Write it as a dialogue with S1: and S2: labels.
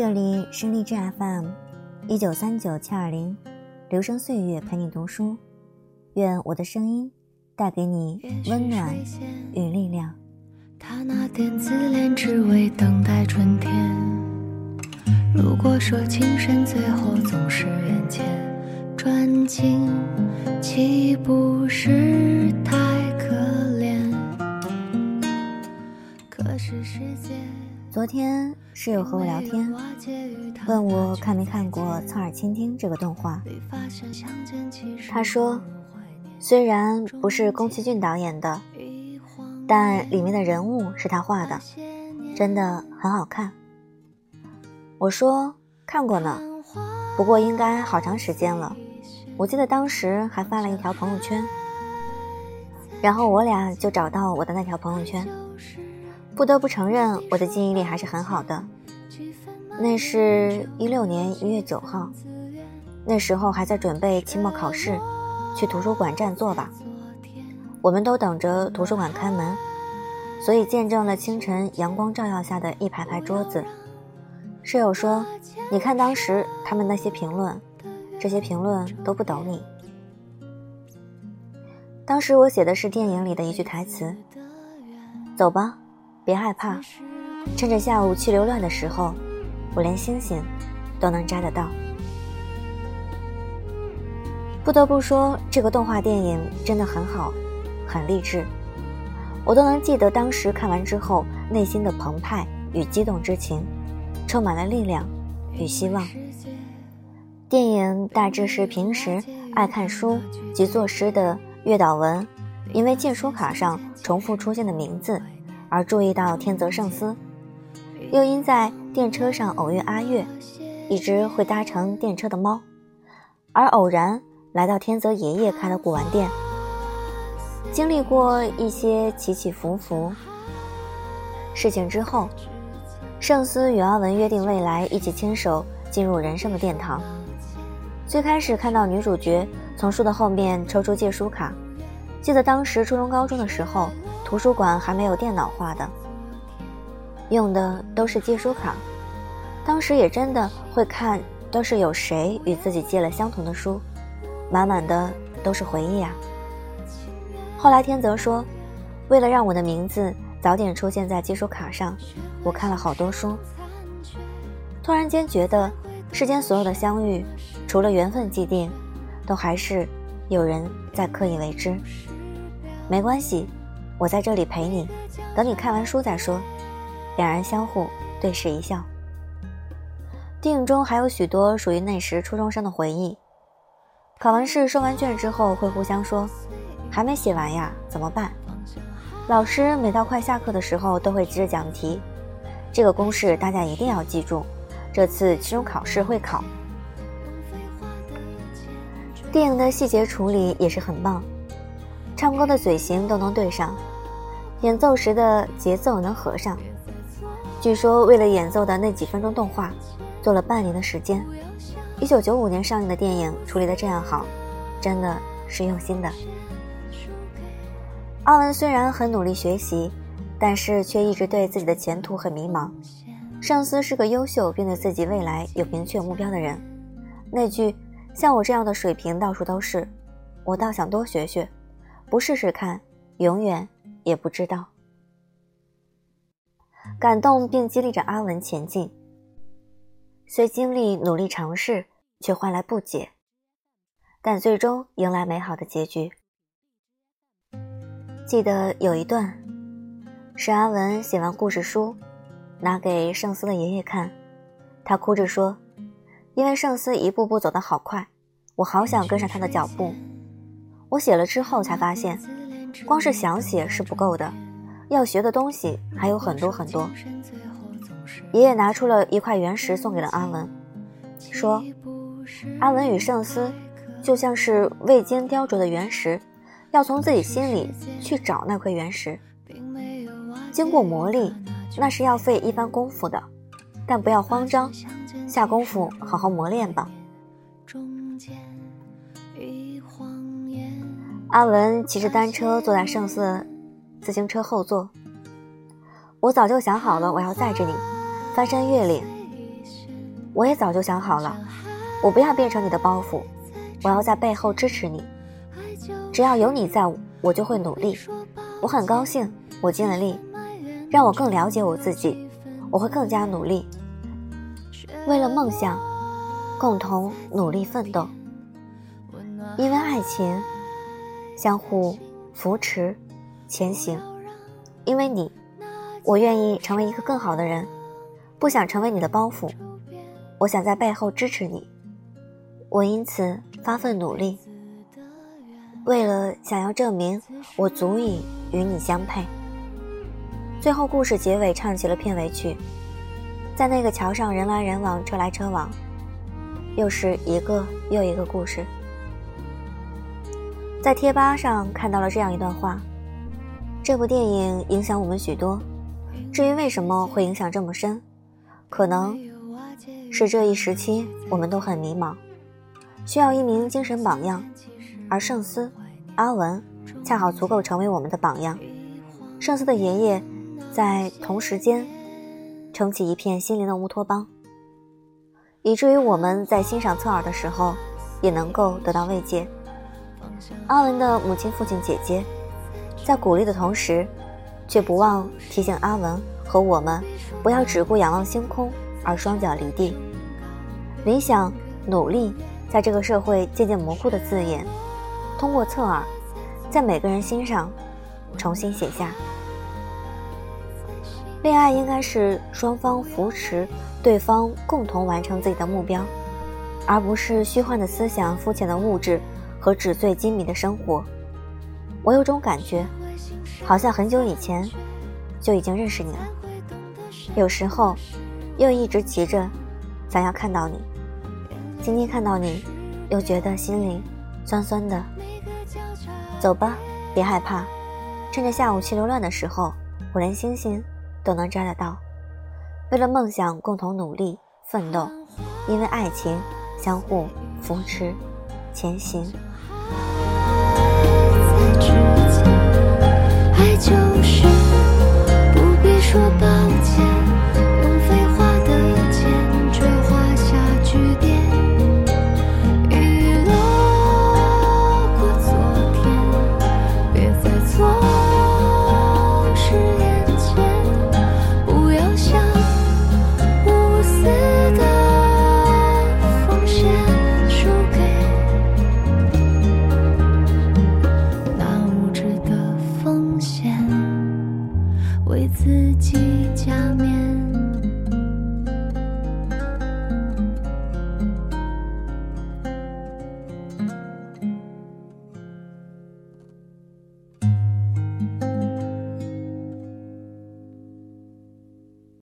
S1: 这里是励志 FM，一九三九七二零，留声岁月陪你读书，愿我的声音带给你温暖与力量。
S2: 他那点自恋只为等待春天。如果说情深最后总是缘浅，专情岂不是太可怜？可是世界。
S1: 昨天室友和我聊天，问我看没看过《侧耳倾听》这个动画。他说，虽然不是宫崎骏导演的，但里面的人物是他画的，真的很好看。我说看过呢，不过应该好长时间了。我记得当时还发了一条朋友圈，然后我俩就找到我的那条朋友圈。不得不承认，我的记忆力还是很好的。那是一六年一月九号，那时候还在准备期末考试，去图书馆占座吧。我们都等着图书馆开门，所以见证了清晨阳光照耀下的一排排桌子。室友说：“你看当时他们那些评论，这些评论都不懂你。”当时我写的是电影里的一句台词：“走吧。”别害怕，趁着下午气流乱的时候，我连星星都能摘得到。不得不说，这个动画电影真的很好，很励志，我都能记得当时看完之后内心的澎湃与激动之情，充满了力量与希望。电影大致是平时爱看书及作诗的月岛文，因为借书卡上重复出现的名字。而注意到天泽圣司，又因在电车上偶遇阿月，一只会搭乘电车的猫，而偶然来到天泽爷爷开的古玩店。经历过一些起起伏伏事情之后，圣司与阿文约定未来一起牵手进入人生的殿堂。最开始看到女主角从书的后面抽出借书卡，记得当时初中高中的时候。图书馆还没有电脑化的，用的都是借书卡。当时也真的会看，都是有谁与自己借了相同的书，满满的都是回忆啊。后来天泽说，为了让我的名字早点出现在借书卡上，我看了好多书。突然间觉得，世间所有的相遇，除了缘分既定，都还是有人在刻意为之。没关系。我在这里陪你，等你看完书再说。两人相互对视一笑。电影中还有许多属于那时初中生的回忆。考完试收完卷之后，会互相说：“还没写完呀，怎么办？”老师每到快下课的时候，都会指着讲题：“这个公式大家一定要记住，这次期中考试会考。”电影的细节处理也是很棒，唱歌的嘴型都能对上。演奏时的节奏能合上。据说为了演奏的那几分钟动画，做了半年的时间。一九九五年上映的电影处理的这样好，真的是用心的。阿文虽然很努力学习，但是却一直对自己的前途很迷茫。上司是个优秀并对自己未来有明确目标的人。那句“像我这样的水平到处都是”，我倒想多学学，不试试看，永远。也不知道，感动并激励着阿文前进。虽经历努力尝试，却换来不解，但最终迎来美好的结局。记得有一段，是阿文写完故事书，拿给圣思的爷爷看，他哭着说：“因为圣思一步步走得好快，我好想跟上他的脚步。”我写了之后才发现。光是想写是不够的，要学的东西还有很多很多。爷爷拿出了一块原石送给了阿文，说：“阿文与圣思就像是未经雕琢的原石，要从自己心里去找那块原石。经过磨砺，那是要费一番功夫的，但不要慌张，下功夫好好磨练吧。”阿文骑着单车坐在圣寺自行车后座。我早就想好了，我要载着你翻山越岭。我也早就想好了，我不要变成你的包袱，我要在背后支持你。只要有你在，我就会努力。我很高兴，我尽了力，让我更了解我自己。我会更加努力，为了梦想，共同努力奋斗。因为爱情，相互扶持前行。因为你，我愿意成为一个更好的人，不想成为你的包袱。我想在背后支持你，我因此发奋努力，为了想要证明我足以与你相配。最后，故事结尾唱起了片尾曲，在那个桥上，人来人往，车来车往，又是一个又一个故事。在贴吧上看到了这样一段话：这部电影影响我们许多，至于为什么会影响这么深，可能。是这一时期，我们都很迷茫，需要一名精神榜样，而圣斯、阿文恰好足够成为我们的榜样。圣斯的爷爷在同时间撑起一片心灵的乌托邦，以至于我们在欣赏侧耳的时候也能够得到慰藉。阿文的母亲、父亲、姐姐在鼓励的同时，却不忘提醒阿文和我们不要只顾仰望星空。而双脚离地，理想、努力，在这个社会渐渐模糊的字眼，通过侧耳，在每个人心上重新写下。恋爱应该是双方扶持对方，共同完成自己的目标，而不是虚幻的思想、肤浅的物质和纸醉金迷的生活。我有种感觉，好像很久以前就已经认识你了。有时候。又一直急着想要看到你，今天看到你，又觉得心里酸酸的。走吧，别害怕，趁着下午气流乱的时候，我连星星都能摘得到。为了梦想，共同努力奋斗；因为爱情，相互扶持前行。